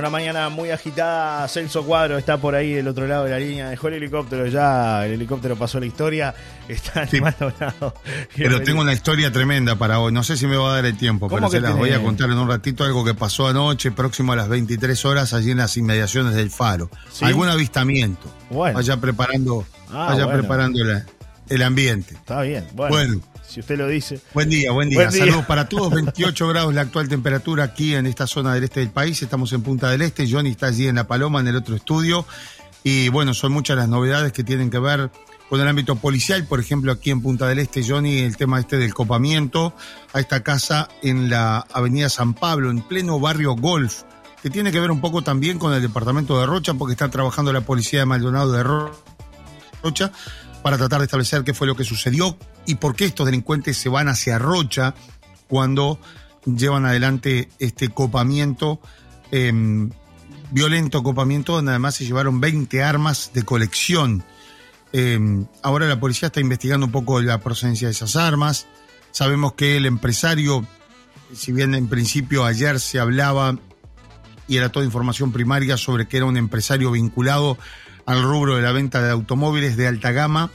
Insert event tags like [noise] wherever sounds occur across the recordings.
una mañana muy agitada, Celso Cuadro está por ahí del otro lado de la línea. Dejó el helicóptero ya, el helicóptero pasó la historia. Está Sí. Pero tengo una historia tremenda para hoy. No sé si me va a dar el tiempo, ¿Cómo pero se las voy a contar en un ratito. Algo que pasó anoche, próximo a las 23 horas, allí en las inmediaciones del Faro. Sí. Algún avistamiento. Bueno. Vaya preparando, Ah, vaya bueno. preparando la- el ambiente. Está bien, bueno, Bueno. Si usted lo dice. Buen día, buen día. Buen día. Saludos para todos. 28 grados la actual temperatura aquí en esta zona del este del país. Estamos en Punta del Este. Johnny está allí en La Paloma, en el otro estudio. Y bueno, son muchas las novedades que tienen que ver con el ámbito policial. Por ejemplo, aquí en Punta del Este, Johnny, el tema este del copamiento a esta casa en la Avenida San Pablo, en pleno barrio Golf, que tiene que ver un poco también con el departamento de Rocha, porque está trabajando la policía de Maldonado de Ro- Rocha para tratar de establecer qué fue lo que sucedió y por qué estos delincuentes se van hacia Rocha cuando llevan adelante este copamiento, eh, violento copamiento, donde además se llevaron 20 armas de colección. Eh, ahora la policía está investigando un poco la procedencia de esas armas. Sabemos que el empresario, si bien en principio ayer se hablaba y era toda información primaria sobre que era un empresario vinculado al rubro de la venta de automóviles de alta gama.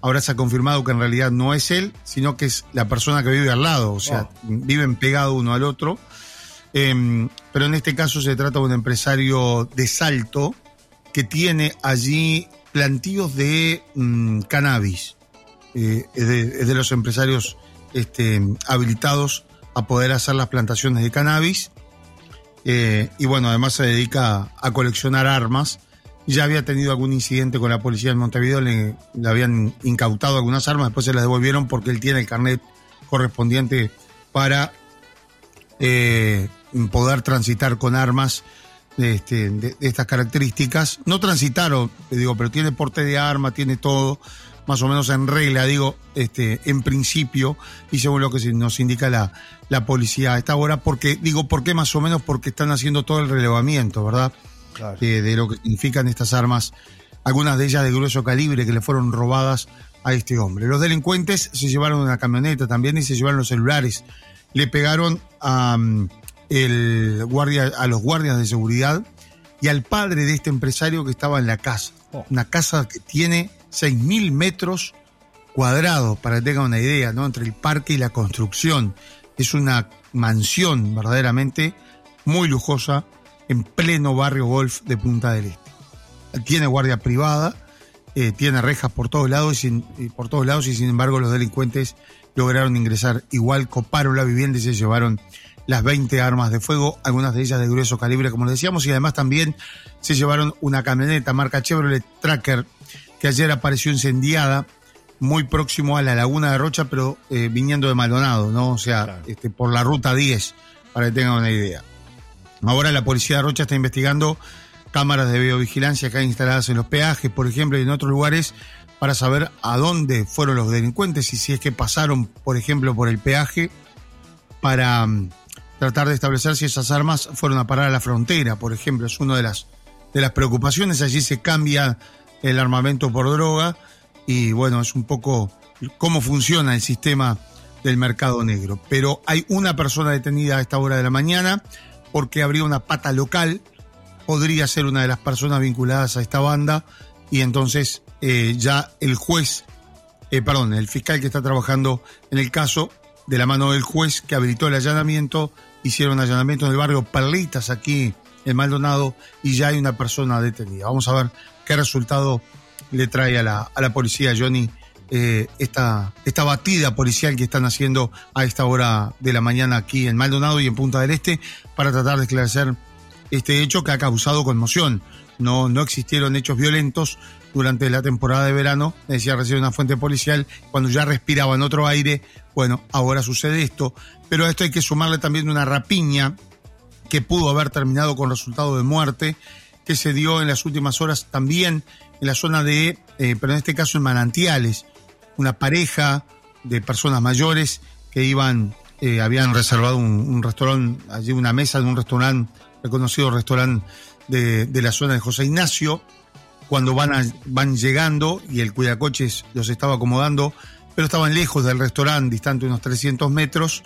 Ahora se ha confirmado que en realidad no es él, sino que es la persona que vive al lado, o sea, viven pegados uno al otro. Eh, pero en este caso se trata de un empresario de Salto que tiene allí plantíos de mm, cannabis. Eh, es, de, es de los empresarios este, habilitados a poder hacer las plantaciones de cannabis. Eh, y bueno, además se dedica a coleccionar armas. Ya había tenido algún incidente con la policía de Montevideo, le, habían incautado algunas armas, después se las devolvieron porque él tiene el carnet correspondiente para eh, poder transitar con armas este, de, de estas características. No transitaron, digo, pero tiene porte de arma, tiene todo más o menos en regla, digo, este, en principio, y según lo que nos indica la, la policía a esta hora, porque, digo, ¿por qué más o menos? Porque están haciendo todo el relevamiento, ¿verdad? Claro. Eh, de lo que significan estas armas, algunas de ellas de grueso calibre que le fueron robadas a este hombre. Los delincuentes se llevaron una camioneta también y se llevaron los celulares. Le pegaron a, mm, el guardia, a los guardias de seguridad y al padre de este empresario que estaba en la casa. Oh. Una casa que tiene 6.000 metros cuadrados, para que tengan una idea, ¿no? Entre el parque y la construcción. Es una mansión verdaderamente muy lujosa en pleno barrio golf de Punta del Este. Tiene guardia privada, eh, tiene rejas por todos lados y, sin- y por todos lados y sin embargo los delincuentes lograron ingresar igual, coparon la vivienda y se llevaron las 20 armas de fuego, algunas de ellas de grueso calibre, como les decíamos, y además también se llevaron una camioneta marca Chevrolet Tracker que ayer apareció incendiada muy próximo a la laguna de Rocha, pero eh, viniendo de Maldonado, ¿no? O sea, Claro. este, por la ruta 10, para que tengan una idea. Ahora la policía de Rocha está investigando cámaras de videovigilancia que hay instaladas en los peajes, por ejemplo, y en otros lugares, para saber a dónde fueron los delincuentes y si es que pasaron, por ejemplo, por el peaje, para mm, tratar de establecer si esas armas fueron a parar a la frontera, por ejemplo, es una de las, de las preocupaciones. Allí se cambia el armamento por droga y bueno, es un poco cómo funciona el sistema del mercado negro. Pero hay una persona detenida a esta hora de la mañana porque habría una pata local, podría ser una de las personas vinculadas a esta banda y entonces eh, ya el juez, eh, perdón, el fiscal que está trabajando en el caso, de la mano del juez que habilitó el allanamiento, hicieron allanamiento en el barrio Perlitas aquí en Maldonado y ya hay una persona detenida. Vamos a ver qué resultado le trae a la, a la policía Johnny eh, esta, esta batida policial que están haciendo a esta hora de la mañana aquí en Maldonado y en Punta del Este para tratar de esclarecer este hecho que ha causado conmoción. No, no existieron hechos violentos durante la temporada de verano, decía recién una fuente policial, cuando ya respiraban otro aire, bueno, ahora sucede esto, pero a esto hay que sumarle también una rapiña que pudo haber terminado con resultado de muerte, que se dio en las últimas horas también en la zona de, eh, pero en este caso en Manantiales, una pareja de personas mayores que iban, eh, habían reservado un, restaurante, allí una mesa en un restaurante, reconocido restaurante de, de la zona de José Ignacio, cuando van, van llegando y el cuidacoches los estaba acomodando, pero estaban lejos del restaurante, distante unos 300 metros,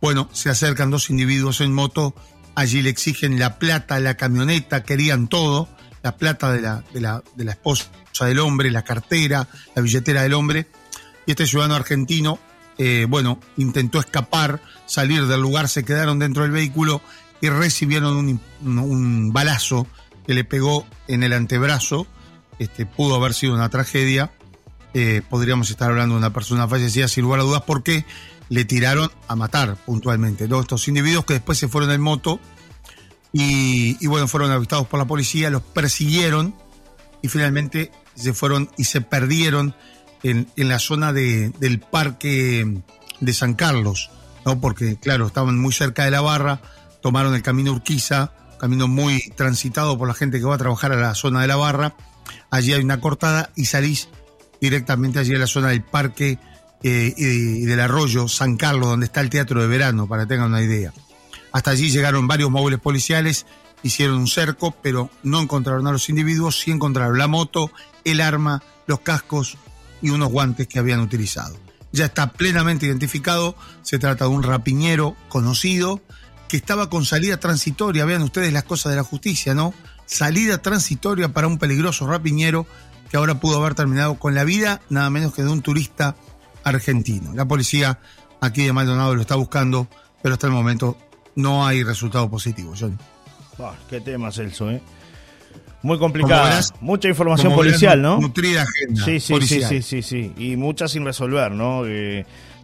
bueno, se acercan dos individuos en moto allí le exigen la plata, la camioneta, querían todo, la plata de la, de la, de la esposa del hombre, la cartera, la billetera del hombre. Y este ciudadano argentino, eh, bueno, intentó escapar, salir del lugar, se quedaron dentro del vehículo y recibieron un, un balazo que le pegó en el antebrazo. Este, pudo haber sido una tragedia. Eh, podríamos estar hablando de una persona fallecida sin lugar a dudas porque le tiraron a matar puntualmente. ¿no? Estos individuos que después se fueron en moto y, y, bueno, fueron avistados por la policía, los persiguieron y finalmente se fueron y se perdieron en, la zona de, del parque de San Carlos, ¿no? porque claro, estaban muy cerca de la barra, tomaron el camino Urquiza, camino muy transitado por la gente que va a trabajar a la zona de la barra. Allí hay una cortada y salís directamente allí a la zona del parque eh, y del arroyo San Carlos, donde está el teatro de verano, para que tengan una idea. Hasta allí llegaron varios móviles policiales, hicieron un cerco, pero no encontraron a los individuos, sí encontraron la moto, el arma, los cascos y unos guantes que habían utilizado. Ya está plenamente identificado, se trata de un rapiñero conocido que estaba con salida transitoria, vean ustedes las cosas de la justicia, ¿no? Salida transitoria para un peligroso rapiñero que ahora pudo haber terminado con la vida nada menos que de un turista argentino. La policía aquí de Maldonado lo está buscando, pero hasta el momento no hay resultado positivo, qué tema, Celso, ¿eh? Muy complicado. Mucha información policial, ¿no? Nutrida agenda. Sí, sí, sí, sí, sí, sí. Y mucha sin resolver, ¿no?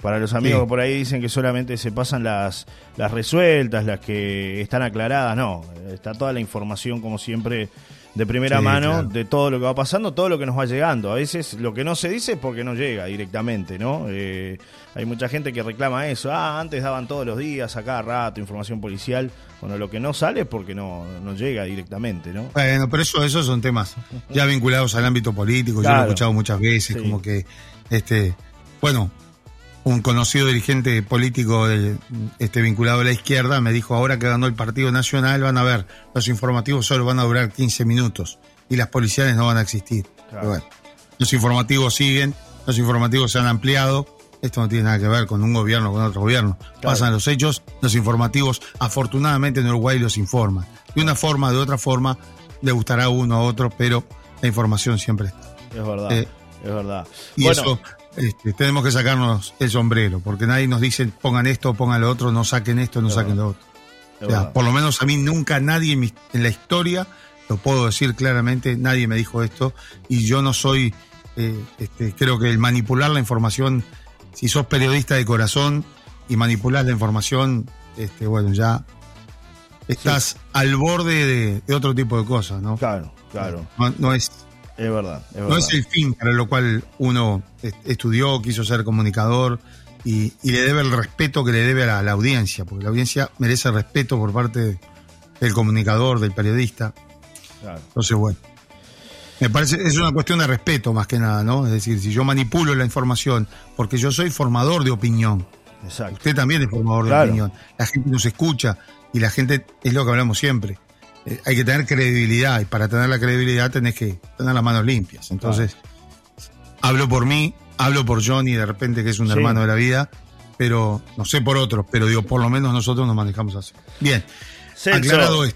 para los amigos que por ahí dicen que solamente se pasan las, las resueltas, las que están aclaradas, no. Está toda la información, como siempre, de primera mano de todo lo que va pasando, todo lo que nos va llegando. A veces lo que no se dice es porque no llega directamente, ¿no? Eh, hay mucha gente que reclama eso. Ah, antes daban todos los días, a cada rato, información policial. Bueno, lo que no sale es porque no, no llega directamente, ¿no? Bueno, pero eso, esos son temas ya vinculados al ámbito político. Yo lo he escuchado muchas veces, como que, este, bueno, un conocido dirigente político este, vinculado a la izquierda me dijo, ahora que ganó el Partido Nacional, van a ver, los informativos solo van a durar 15 minutos y las policiales no van a existir. los informativos siguen, los informativos se han ampliado, esto no tiene nada que ver con un gobierno o con otro gobierno. Pasan los hechos, los informativos, afortunadamente en Uruguay los informan. De una forma, o de otra forma, le gustará a uno a otro, pero la información siempre está. Es verdad. Eh, es verdad. Y eso este, tenemos que sacarnos el sombrero, porque nadie nos dice pongan esto, pongan lo otro, no saquen esto, no saquen lo otro. O sea, por lo menos a mí nunca nadie en, la historia, lo puedo decir claramente, nadie me dijo esto, y yo no soy, eh, este, creo que el manipular la información, si sos periodista de corazón y manipular la información, este, bueno, ya estás al borde de, otro tipo de cosas, ¿no? Claro, claro. no es es verdad, No es el fin para lo cual uno estudió, quiso ser comunicador y, le debe el respeto que le debe a la, audiencia, porque la audiencia merece respeto por parte del comunicador, del periodista. Entonces, bueno. Me parece, es una cuestión de respeto más que nada, ¿no? Es decir, si yo manipulo la información, porque yo soy formador de opinión. Exacto. Usted también es formador de opinión. La gente nos escucha y la gente, es lo que hablamos siempre, eh, hay que tener credibilidad y para tener la credibilidad tenés que tener las manos limpias. Entonces, hablo por mí, hablo por Johnny de repente que es un hermano de la vida, pero no sé por otros, pero digo, por lo menos nosotros nos manejamos así. Bien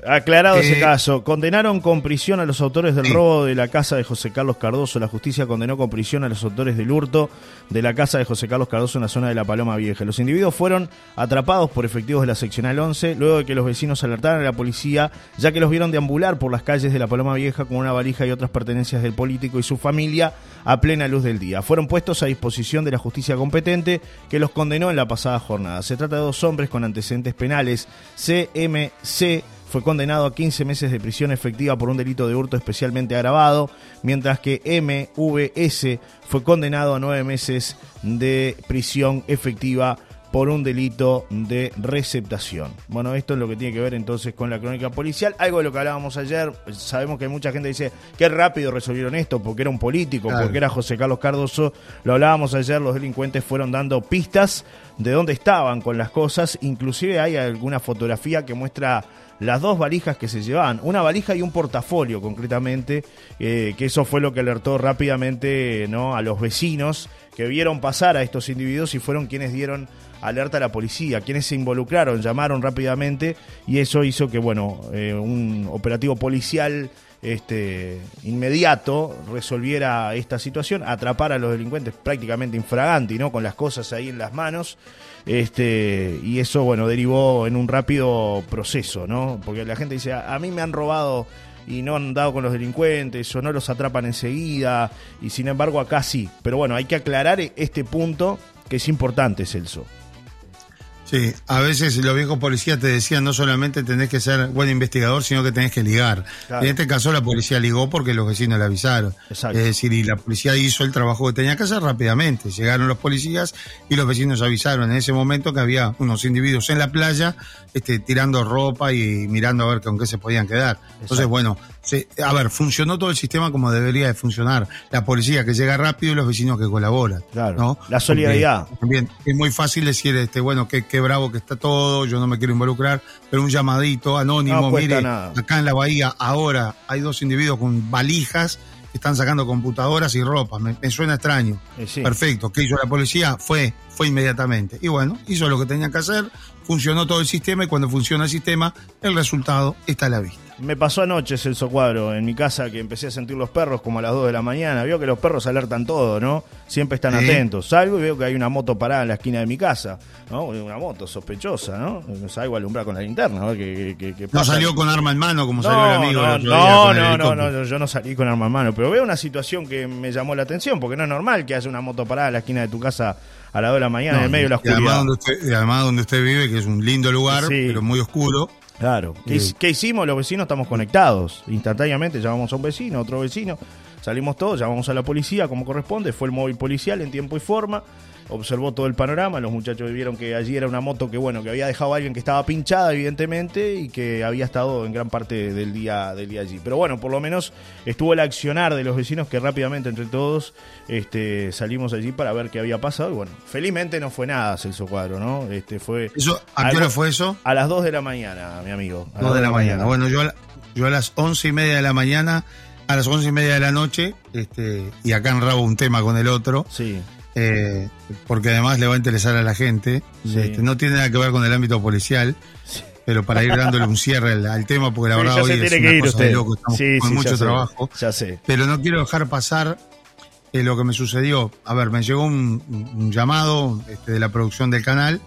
aclarado, ese eh, caso. Condenaron con prisión a los autores del robo de la casa de José Carlos Cardoso. La justicia condenó con prisión a los autores del hurto de la casa de José Carlos Cardoso en la zona de la Paloma Vieja. Los individuos fueron atrapados por efectivos de la seccional 11 luego de que los vecinos alertaran a la policía ya que los vieron deambular por las calles de la Paloma Vieja con una valija y otras pertenencias del político y su familia a plena luz del día. Fueron puestos a disposición de la justicia competente que los condenó en la pasada jornada. Se trata de dos hombres con antecedentes penales, CMC fue condenado a 15 meses de prisión efectiva por un delito de hurto especialmente agravado, mientras que MVS fue condenado a 9 meses de prisión efectiva por un delito de receptación. Bueno, esto es lo que tiene que ver entonces con la crónica policial. Algo de lo que hablábamos ayer, sabemos que mucha gente dice, qué rápido resolvieron esto, porque era un político, porque era José Carlos Cardoso. Lo hablábamos ayer, los delincuentes fueron dando pistas de dónde estaban con las cosas. Inclusive hay alguna fotografía que muestra las dos valijas que se llevaban, una valija y un portafolio concretamente, eh, que eso fue lo que alertó rápidamente ¿no? a los vecinos que vieron pasar a estos individuos y fueron quienes dieron alerta a la policía, quienes se involucraron, llamaron rápidamente y eso hizo que, bueno, eh, un operativo policial este, inmediato resolviera esta situación, atrapar a los delincuentes prácticamente infraganti, ¿no? Con las cosas ahí en las manos. Este, y eso, bueno, derivó en un rápido proceso, ¿no? Porque la gente dice, a, mí me han robado y no han dado con los delincuentes o no los atrapan enseguida y sin embargo acá sí. Pero bueno, hay que aclarar este punto que es importante, Celso. Sí, a veces los viejos policías te decían no solamente tenés que ser buen investigador, sino que tenés que ligar. En este caso la policía ligó porque los vecinos le avisaron. Es decir, y la policía hizo el trabajo que tenía que hacer rápidamente. Llegaron los policías y los vecinos avisaron en ese momento que había unos individuos en la playa este, tirando ropa y mirando a ver con qué se podían quedar. Entonces, bueno, a ver, funcionó todo el sistema como debería de funcionar. La policía que llega rápido y los vecinos que colaboran. Claro. La solidaridad. también es muy fácil decir, este, bueno, qué, qué bravo que está todo, yo no me quiero involucrar, pero un llamadito anónimo, mire, acá en la bahía ahora hay dos individuos con valijas que están sacando computadoras y ropa. Me, suena extraño. Perfecto. ¿Qué hizo la policía? Fue, fue inmediatamente. Y bueno, hizo lo que tenía que hacer, funcionó todo el sistema y cuando funciona el sistema, el resultado está a la vista. Me pasó anoche, Celso Cuadro, en mi casa que empecé a sentir los perros como a las 2 de la mañana. Veo que los perros alertan todo, ¿no? Siempre están atentos. Salgo y veo que hay una moto parada en la esquina de mi casa, ¿no? Una moto sospechosa, ¿no? Salgo a alumbrar con la linterna, ¿no? no salió con arma en mano como salió el amigo. No, no, no, no, no, yo no salí con arma en mano. Pero veo una situación que me llamó la atención, porque no es normal que haya una moto parada en la esquina de tu casa a las 2 de la mañana, en medio de la oscuridad. Y además, donde usted, además donde usted vive, que es un lindo lugar, pero muy oscuro. Claro. ¿Qué, hicimos? Los vecinos estamos conectados. Instantáneamente llamamos a un vecino, a otro vecino, salimos todos, llamamos a la policía como corresponde, fue el móvil policial en tiempo y forma observó todo el panorama, los muchachos vieron que allí era una moto que bueno, que había dejado a alguien que estaba pinchada evidentemente y que había estado en gran parte del día del día allí. Pero bueno, por lo menos estuvo el accionar de los vecinos que rápidamente entre todos este salimos allí para ver qué había pasado y bueno, felizmente no fue nada Celso Cuadro, ¿no? Este fue Eso ¿a qué hora fue eso? A las 2 de la mañana, mi amigo. A 2 de la, mañana. Bueno, yo a, yo a las once y media de la mañana a las once y media de la noche, este, y acá enrabo un tema con el otro. Sí. Eh, porque además le va a interesar a la gente. Este, no tiene nada que ver con el ámbito policial, pero para ir dándole un cierre al, tema, porque la verdad hoy es una cosa de loco, estamos con mucho trabajo. ya sé. Pero no quiero dejar pasar eh, lo que me sucedió. A ver, me llegó un, llamado este, de la producción del canal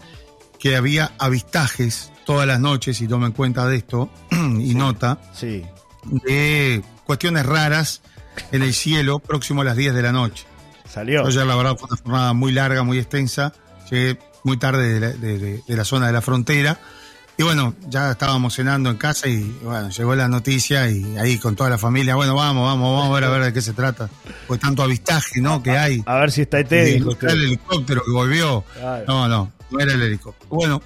que había avistajes todas las noches, y tomen cuenta de esto, [clears throat] y nota, de cuestiones raras en el cielo próximo a las 10 de la noche. Salió. Ayer, la verdad, fue una jornada muy larga, muy extensa. Llegué muy tarde de la, zona de la frontera. Y bueno, ya estábamos cenando en casa y bueno, llegó la noticia y ahí con toda la familia, bueno, vamos, vamos, vamos a ver a ver de qué se trata. Pues tanto avistaje, ¿no? Que hay. A ver si está. El, el helicóptero que volvió. No, no, no era el helicóptero. Bueno,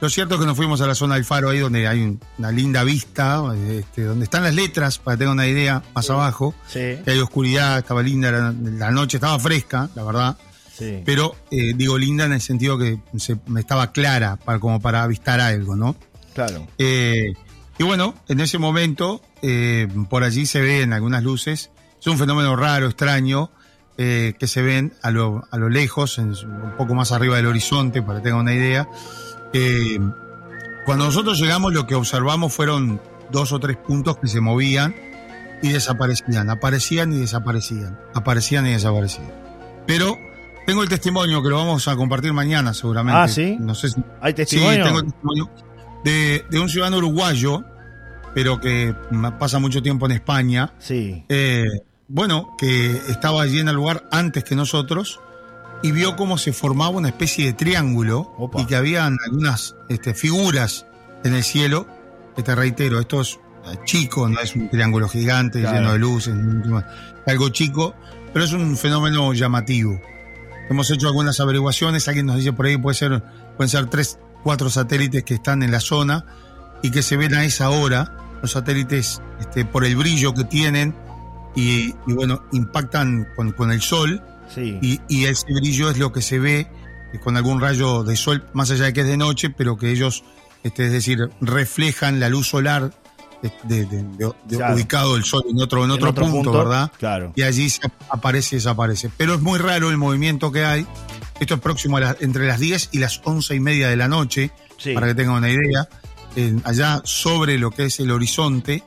lo cierto es que nos fuimos a la zona del faro, ahí donde hay una linda vista, este, donde están las letras, para que tengan una idea, más abajo. Que hay oscuridad, estaba linda, la, noche estaba fresca, la verdad. Pero eh, digo linda en el sentido que se, me estaba clara para, como para avistar algo, ¿no? Claro. Eh, y bueno, en ese momento, eh, por allí se ven algunas luces. Es un fenómeno raro, extraño, que se ven a lo, a lo lejos, un poco más arriba del horizonte, para que tengan una idea eh, cuando nosotros llegamos lo que observamos fueron dos o tres puntos que se movían y desaparecían, aparecían y desaparecían, aparecían y desaparecían. Pero tengo el testimonio que lo vamos a compartir mañana seguramente. Ah, sí. No sé si... ¿Hay testimonio? Sí, tengo el testimonio de, un ciudadano uruguayo, pero que pasa mucho tiempo en España. Sí. Eh, bueno, que estaba allí en el lugar antes que nosotros y vio cómo se formaba una especie de triángulo y que habían algunas este, figuras en el cielo. Te reitero, esto es eh, chico, no es un triángulo gigante lleno de luces, algo chico, pero es un fenómeno llamativo. Hemos hecho algunas averiguaciones, alguien nos dice por ahí puede ser, pueden ser tres, cuatro satélites que están en la zona y que se ven a esa hora. Los satélites, este, por el brillo que tienen y, bueno, impactan con, con el sol y, ese brillo es lo que se ve eh, con algún rayo de sol, más allá de que es de noche, pero que ellos, este, es decir, reflejan la luz solar de, ubicado el sol en otro, en otro, punto, ¿verdad? Claro. Y allí se aparece y desaparece. Pero es muy raro el movimiento que hay. Esto es próximo a entre las 10 y las 11 y media de la noche, para que tengan una idea. allá sobre lo que es el horizonte.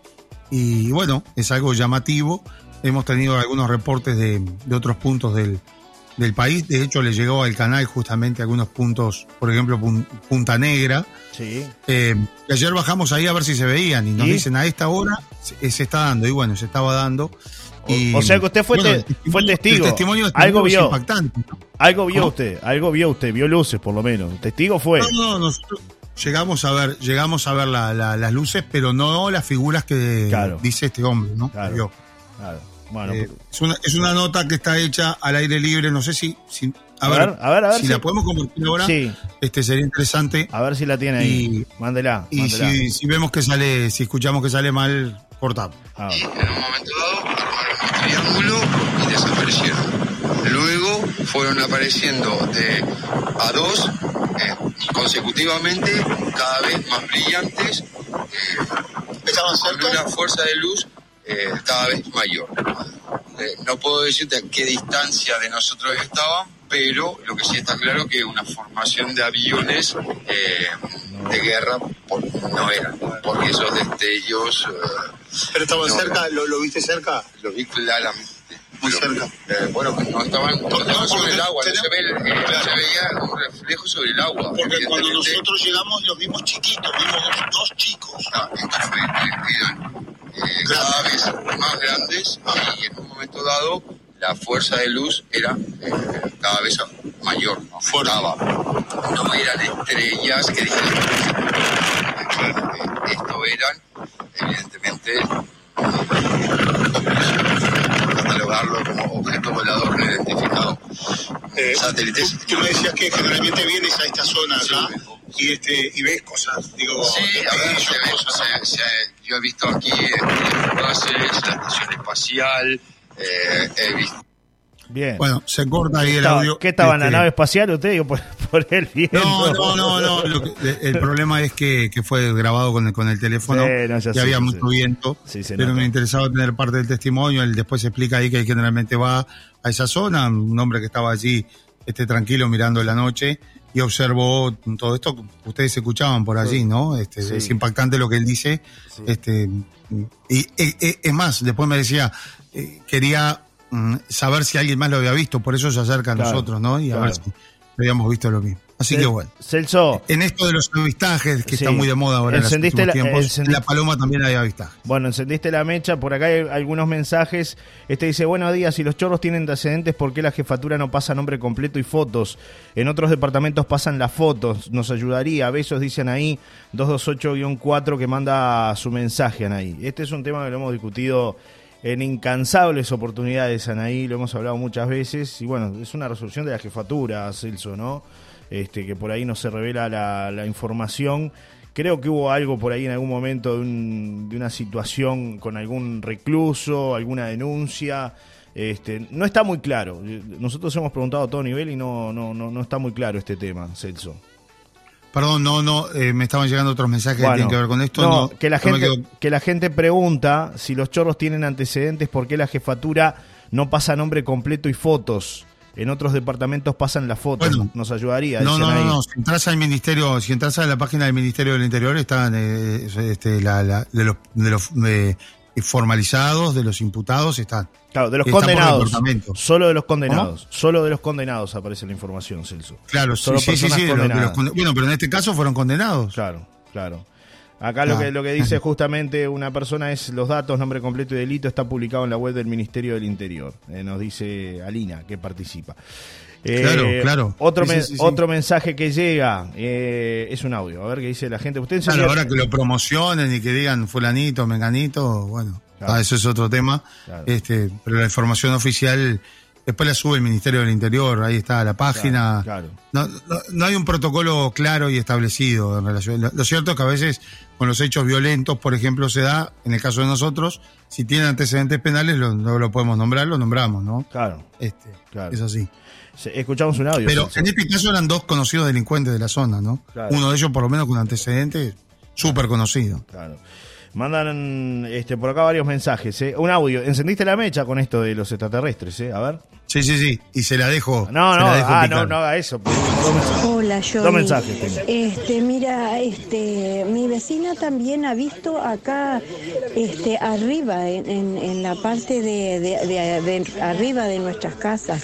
Y bueno, es algo llamativo. Hemos tenido algunos reportes de, otros puntos del, del país. De hecho, le llegó al canal justamente algunos puntos, por ejemplo, Punta Negra. Sí. Eh, ayer bajamos ahí a ver si se veían y nos dicen a esta hora se, está dando. Y bueno, se estaba dando. o, sea que usted fue, fue testigo. testimonio algo vio. Impactante, Algo vio usted, algo vio usted, vio luces por lo menos. Testigo fue. No, no, nosotros llegamos a ver, llegamos a ver las luces, pero no las figuras que dice este hombre, ¿no? Claro. claro. Eh, es, una, es una nota que está hecha al aire libre, no sé si... a, ver, a, ver, a ver, si, la podemos compartir ahora, este sería interesante. A ver si la tiene ahí. mándela. Y Si, vemos que sale, si escuchamos que sale mal, cortamos. Y en un momento dado armaron un triángulo y desaparecieron. Luego fueron apareciendo de a dos eh, consecutivamente, cada vez más brillantes, eh, ¿Estaban cerca? con una fuerza de luz eh, cada vez mayor. Eh, no puedo decirte a qué distancia de nosotros estaban, pero lo que sí está claro que una formación de aviones eh, de guerra no eran, porque esos destellos... ¿Pero estaban cerca? ¿Lo, viste cerca? Lo vi claramente. Muy cerca. bueno, no estaban, sobre el agua, no se, veía un reflejo sobre el agua. Porque cuando nosotros llegamos los vimos chiquitos, vimos dos, chicos. No, esto fue, eh, cada vez más grandes y en un momento dado la fuerza de luz era eh, cada vez mayor, ¿no? Foraba. No eran estrellas que dijeran eh, esto eran, evidentemente, catalogarlo como objeto volador no identificado. satélites. Tú, me decías que generalmente vienes a esta zona acá y, este, y ves cosas, digo, sí, a ver, se yo he visto aquí este, bases, la estación espacial, eh, he visto Bien. Bueno, se corta ahí el audio. ¿Qué estaba en la este, nave espacial usted? por, por el viento. No, no, no, no. el problema es que, que, fue grabado con el, con el teléfono y había mucho viento. pero me interesaba tener parte del testimonio. Él después explica ahí que generalmente va a esa zona, un hombre que estaba allí este, tranquilo mirando la noche y observó todo esto. Ustedes escuchaban por allí, ¿no? Este, Es impactante lo que él dice. Este, y, es más, después me decía, eh, quería mm, saber si alguien más lo había visto, por eso se acerca a nosotros, ¿no? Y a ver si habíamos visto lo mismo. Así que bueno. Celso. En esto de los avistajes, que está muy de moda ahora en los últimos tiempos, la paloma también hay avistajes. Bueno, encendiste la mecha, por acá hay algunos mensajes. Este dice, buenos días, si los chorros tienen antecedentes, ¿por qué la jefatura no pasa nombre completo y fotos? En otros departamentos pasan las fotos, nos ayudaría. Besos, dicen ahí, 228-4 que manda su mensaje, Anaí. Este es un tema que lo hemos discutido en incansables oportunidades, Anaí, lo hemos hablado muchas veces, y bueno, es una resolución de la jefatura, Celso, ¿no? Este, que por ahí no se revela la, información. Creo que hubo algo por ahí en algún momento de, una situación con algún recluso, alguna denuncia. Este, no está muy claro. Nosotros hemos preguntado a todo nivel y no, no, no, está muy claro este tema, Celso. Perdón, no, no, eh, me estaban llegando otros mensajes que tienen que ver con esto. No, que, la gente, que la gente pregunta si los chorros tienen antecedentes, por qué la jefatura no pasa nombre completo y fotos. En otros departamentos pasan las fotos. Nos ayudaría. No, no, no, no, Si entras al ministerio, si entras a la página del Ministerio del Interior, están eh, este, la, de los, de los eh, formalizados, de los imputados, están. Claro, de los condenados. Solo de los condenados. Solo de los condenados aparece la información, Celso. Claro, solo sí, sí, sí, bueno, pero en este caso fueron condenados. Claro, claro. Acá lo, que, lo que dice [laughs] justamente una persona es los datos, nombre completo y delito, está publicado en la web del Ministerio del Interior. Eh, nos dice Alina, que participa. claro, eh, claro. Otro, otro mensaje que llega eh, es un audio. A ver qué dice la gente. Usted claro, ahora que lo promocionen y que digan fulanito, menganito, bueno, ah, eso es otro tema. Este, pero la información oficial Después la sube el Ministerio del Interior, ahí está la página. No, no, hay un protocolo claro y establecido en relación. Lo, cierto es que a veces con los hechos violentos, por ejemplo, se da, en el caso de nosotros, si tienen antecedentes penales, lo, no lo podemos nombrar, lo nombramos, ¿no? Claro. Este, claro. Es así. Escuchamos un audio. Pero en este caso eran dos conocidos delincuentes de la zona, ¿no? Uno de ellos, por lo menos, con antecedentes súper conocido. Claro. Mandan este, por acá varios mensajes. ¿eh? Un audio. ¿Encendiste la mecha con esto de los extraterrestres? ¿eh? A ver. Sí, sí, sí. Y se la dejo. No, no, ah, no, no haga eso. Hola, yo. Dos mensajes. Este, mira, este, mi vecina también ha visto acá, este, arriba, en, la parte de, arriba de nuestras casas,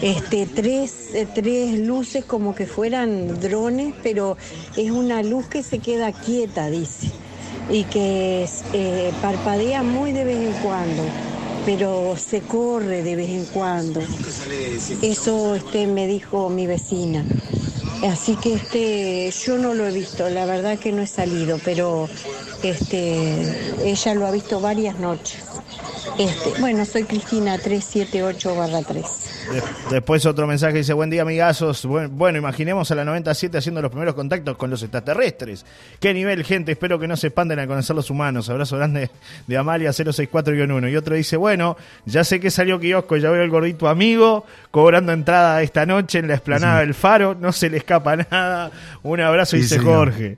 este, tres, tres luces como que fueran drones, pero es una luz que se queda quieta, dice, y que eh, parpadea muy de vez en cuando pero se corre de vez en cuando. Eso este, me dijo mi vecina. Así que este, yo no lo he visto, la verdad que no he salido, pero este, ella lo ha visto varias noches. Este, bueno, soy Cristina 378-3. Después otro mensaje dice, buen día amigazos. Bueno, imaginemos a la 97 haciendo los primeros contactos con los extraterrestres. Qué nivel, gente. Espero que no se expanden a conocer los humanos. Abrazo grande de Amalia 064-1. Y otro dice, bueno, ya sé que salió kiosco, ya veo el gordito amigo cobrando entrada esta noche en la explanada del Faro. No se le escapa nada. Un abrazo, dice Jorge.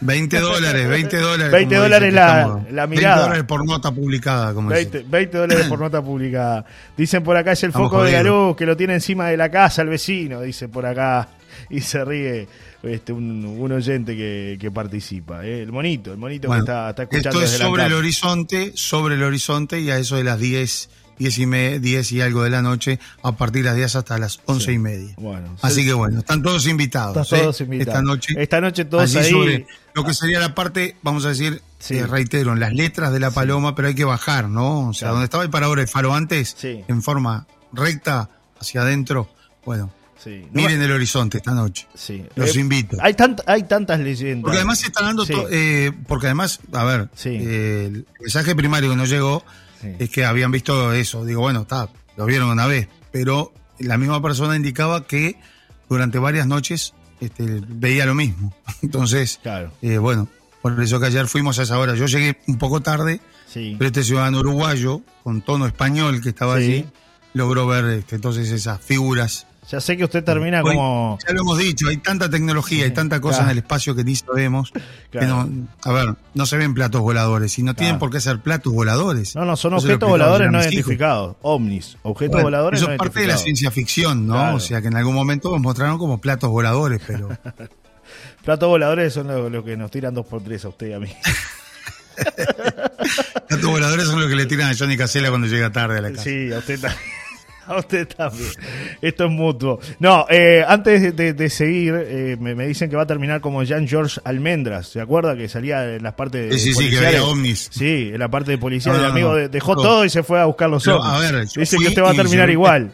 20 [laughs] dólares, 20 dólares. 20 dólares la, la, mirada. 20 dólares por nota publicada, como 20, 20 dólares por nota publicada. Dicen por acá es el foco de la luz que lo tiene encima de la casa el vecino, dice por acá. [laughs] Y se ríe este, un, oyente que, participa. ¿eh? El monito, el monito que está, está escuchando. Esto es sobre el horizonte, sobre el horizonte y a eso de las 10 10 y, me, 10 y algo de la noche, a partir de las 10 hasta las 11 y media. Bueno, Así que bueno, están todos invitados. ¿eh? todos invitados. Esta noche. Esta noche todos ahí. lo que sería la parte, vamos a decir, eh, reitero, en las letras de la paloma, pero hay que bajar, ¿no? O sea, donde estaba el parador el faro antes, en forma recta hacia adentro, bueno, Miren el horizonte esta noche. Sí. Los eh, invito. Hay, hay tantas leyendas. Porque además se está dando. porque además, a ver, el mensaje primario que nos llegó es que habían visto eso. Digo, bueno, está, lo vieron una vez, pero la misma persona indicaba que durante varias noches este, veía lo mismo. [laughs] Entonces, claro. Eh, bueno, por eso que ayer fuimos a esa hora. Yo llegué un poco tarde, pero este ciudadano uruguayo, con tono español que estaba allí, logró ver este, entonces esas figuras ya sé que usted termina como. Ya lo hemos dicho, hay tanta tecnología, hay tanta cosa en el espacio que ni sabemos. [laughs] Que no, a ver, no se ven platos voladores y no tienen por qué ser platos voladores. No, no, son objetos voladores no identificados. Ovnis, objetos voladores Eso es parte de la ciencia ficción, ¿no? O sea que en algún momento nos mostraron como platos voladores, pero. [laughs] platos voladores son los que nos tiran dos por tres a usted y a mí. [laughs] platos voladores son los que le tiran a Johnny Casella cuando llega tarde a la casa. Sí, a usted también. [laughs] A usted también. Esto es mutuo. No, eh, antes de, seguir, eh, me, dicen que va a terminar como Jean-Georges Almendras. ¿Se acuerda que salía en las partes de Sí, sí, que había ovnis. Sí, en la parte de policía. el amigo dejó todo y se fue a buscar los ovnis. A ver, Dice que usted va a terminar igual.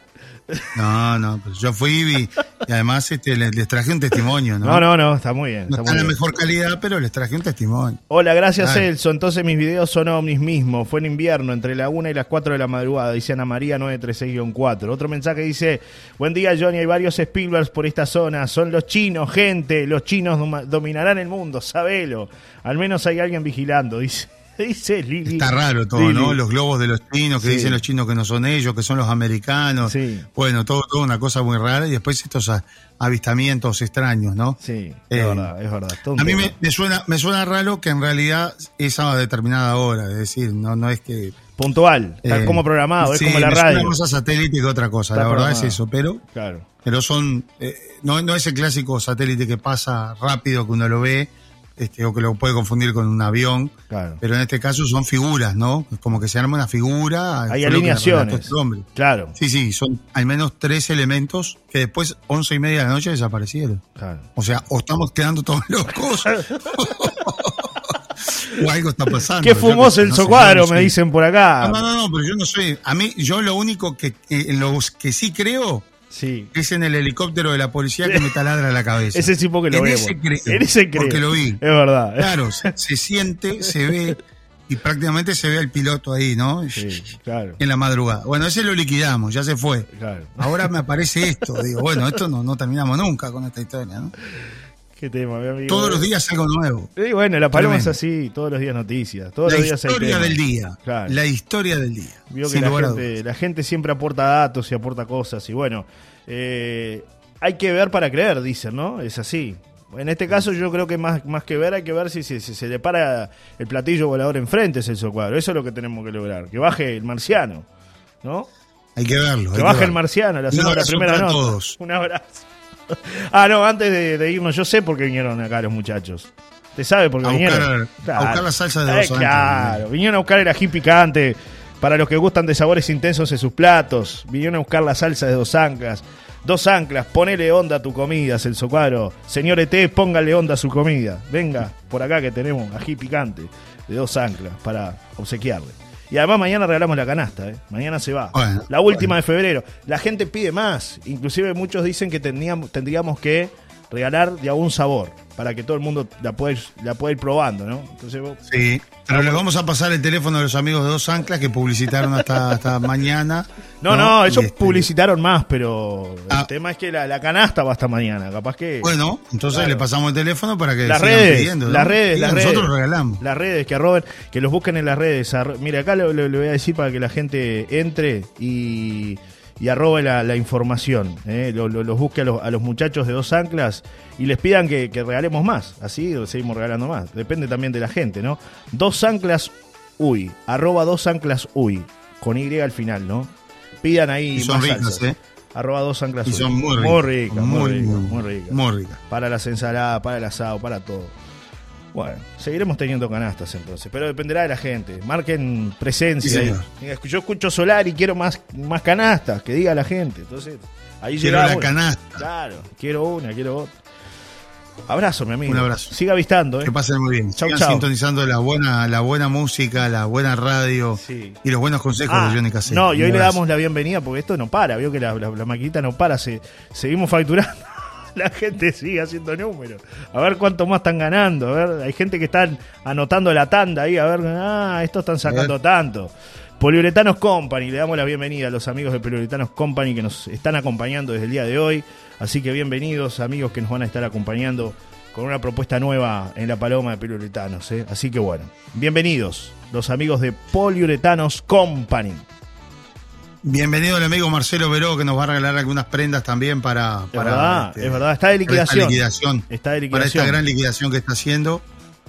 No, no, pues yo fui y, además este, les, traje un testimonio, ¿no? No, no, no, está muy bien. no está, en la mejor calidad, pero les traje un testimonio. Hola, gracias Celso. Entonces mis videos son ovnis mismo. Fue en invierno, entre la 1 y las 4 de la madrugada, dice Ana María 936-4. Otro mensaje dice, buen día Johnny, hay varios Spielbergs por esta zona. Son los chinos, gente. Los chinos dominarán el mundo, sabelo. Al menos hay alguien vigilando, dice. [laughs] Dice Lili. Está raro todo, ¿no? Los globos de los chinos, que dicen los chinos que no son ellos, que son los americanos. Sí. Bueno, todo, todo una cosa muy rara. Y después estos avistamientos extraños, ¿no? Sí, es eh, verdad, es verdad. a mí me, suena, me suena raro que en realidad es a determinada hora, es decir, no, no es que... Puntual, está eh, como programado, es como la radio. Es una cosa satélite que otra cosa, la verdad es eso, pero... Claro. Pero son... Eh, no, no es el clásico satélite que pasa rápido, que uno lo ve este, o que lo puede confundir con un avión. Pero en este caso son figuras, ¿no? Como que se arma una figura. Hay alineaciones. Este claro. Sí, sí, son al menos tres elementos que después, once y media de la noche, desaparecieron. Claro. O sea, o estamos quedando todos [laughs] locos. [laughs] o algo está pasando. Qué fumoso el socuadro, me dicen por acá. No, no, no, pero yo no sé. A mí, yo lo único que, eh, en lo que sí creo Sí. Es en el helicóptero de la policía que me taladra la cabeza. Ese tipo que lo en vemos. Ese en ese Porque lo vi. Es verdad. Claro, se, siente, se ve y prácticamente se ve al piloto ahí, ¿no? Sí, claro. En la madrugada. Bueno, ese lo liquidamos, ya se fue. Claro. Ahora me aparece esto. Digo, bueno, esto no, no terminamos nunca con esta historia, ¿no? Qué tema, mi amigo. Todos los días algo nuevo. Sí, bueno, la paloma es así, todos los días noticias. Todos la los días historia del día. La historia del día. Vio que la gente, la gente, siempre aporta datos y aporta cosas. Y bueno, eh, hay que ver para creer, dicen, ¿no? Es así. En este caso yo creo que más, más que ver hay que ver si, se le para el platillo volador enfrente, Celso Cuadro. Eso es lo que tenemos que lograr. Que baje el marciano, ¿no? Hay que verlo. Que baje el marciano, la, la primera nota. Todos. [laughs] Un abrazo. Ah, no, antes de, irnos, yo sé por qué vinieron acá los muchachos. ¿Te sabe por qué vinieron? a buscar la salsa de dos eh, Claro, vinieron a buscar el ají picante para los que gustan de sabores intensos en sus platos. Vinieron a buscar la salsa de dos anclas. Dos anclas, ponele onda a tu comida, Celso Cuadro. Señor ET, póngale onda a su comida. Venga, por acá que tenemos ají picante de dos anclas para obsequiarle. Y además mañana regalamos la canasta, ¿eh? Mañana se va. la última de febrero. La gente pide más. Inclusive muchos dicen que tendríamos que regalar de algún sabor para que todo el mundo la pueda, la pueda ir probando, ¿no? Entonces, sí, pero les vamos a pasar el teléfono de los amigos de Dos Anclas que publicitaron hasta, [laughs] hasta mañana. No, no, ellos este, publicitaron más, pero el ah. tema es que la, canasta va hasta mañana, capaz que... Bueno, entonces le pasamos el teléfono para que las redes, pidiendo, las redes, las redes, nosotros regalamos. Las redes, que arroben, que los busquen en las redes. Mira, acá le voy a decir para que la gente entre y y arroba la, información. ¿eh? Los, busque a los, muchachos de dos anclas y les pidan que, regalemos más. Así seguimos regalando más. Depende también de la gente, ¿no? Dos anclas uy, arroba dos anclas uy, con Y al final, ¿no? Pidan ahí. son ricas, ¿eh? Arroba dos anclas y Son muy ricas. Muy ricas, muy ricas. Muy ricas. Para las ensaladas, para el asado, para todo. Bueno, seguiremos teniendo canastas entonces, pero dependerá de la gente. Marquen presencia. yo escucho solar y quiero más, más canastas, que diga la gente. Entonces, ahí quiero la canasta. Claro, quiero una, quiero otra. Abrazo, mi amigo. Un abrazo. Siga avistando, ¿eh? Que pasen muy bien. Chau, Sigan sintonizando la buena, la buena música, la buena radio y los buenos consejos de ah, Johnny Casero. No, y hoy le damos la bienvenida porque esto no para. Vio que la, la, maquinita no para. Se, seguimos facturando. [laughs] la gente sigue haciendo números. A ver cuánto más están ganando. A ver, hay gente que están anotando la tanda ahí. A ver, ah, estos están sacando tanto. Poliuretanos Company, le damos la bienvenida a los amigos de Poliuretanos Company que nos están acompañando desde el día de hoy. Así que bienvenidos, amigos que nos van a estar acompañando con una propuesta nueva en la Paloma de Poliuretanos. ¿eh? Así que bueno, bienvenidos los amigos de Poliuretanos Company. Bienvenido el amigo Marcelo Veró que nos va a regalar algunas prendas también para. Es verdad, este, es verdad, está de liquidación. Está de liquidación. Para esta gran liquidación que está haciendo.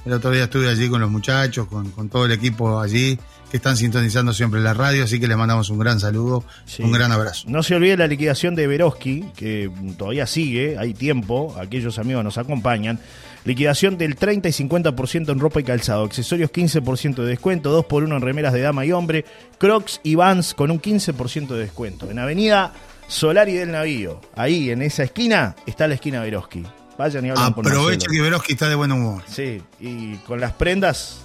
El otro día estuve allí con los muchachos, con, todo el equipo allí que están sintonizando siempre la radio, así que les mandamos un gran saludo, un gran abrazo. No se olvide la liquidación de Veroski, que todavía sigue, hay tiempo, aquellos amigos nos acompañan. Liquidación del 30 y 50% en ropa y calzado. Accesorios 15% de descuento. 2 por 1 en remeras de dama y hombre. Crocs y Vans con un 15% de descuento. En Avenida Solari del Navío. Ahí, en esa esquina, está la esquina Veroski. Vayan y hablen Aprovecha que Veroski está de buen humor. Sí, y con las prendas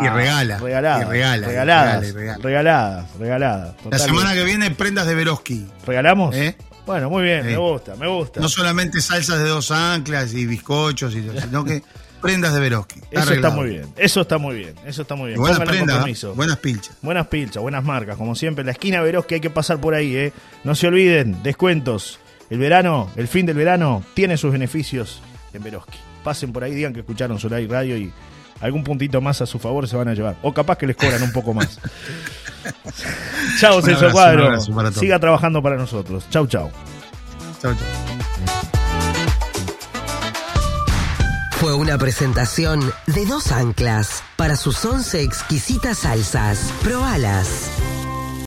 y regala. Regaladas. Y regala. Regaladas. Regaladas. Regaladas. La semana que viene, prendas de Veroski. ¿Regalamos? ¿Eh? Bueno, muy bien, me gusta, me gusta. No solamente salsas de dos anclas y bizcochos, y, sino que [laughs] prendas de Veroski. Eso está muy bien, eso está muy bien, eso está muy bien. buenas prendas, buenas pilchas. Buenas pilchas, buenas marcas, como siempre. La esquina Veroski hay que pasar por ahí, ¿eh? No se olviden, descuentos. El verano, el fin del verano, tiene sus beneficios en Veroski. Pasen por ahí, digan que escucharon Solar Radio y algún puntito más a su favor se van a llevar. O capaz que les cobran un poco más. chao, Celso Cuadro. Siga trabajando para nosotros. Chau, chau. Chau, chau. Fue una presentación de dos anclas para sus once exquisitas salsas. Probalas.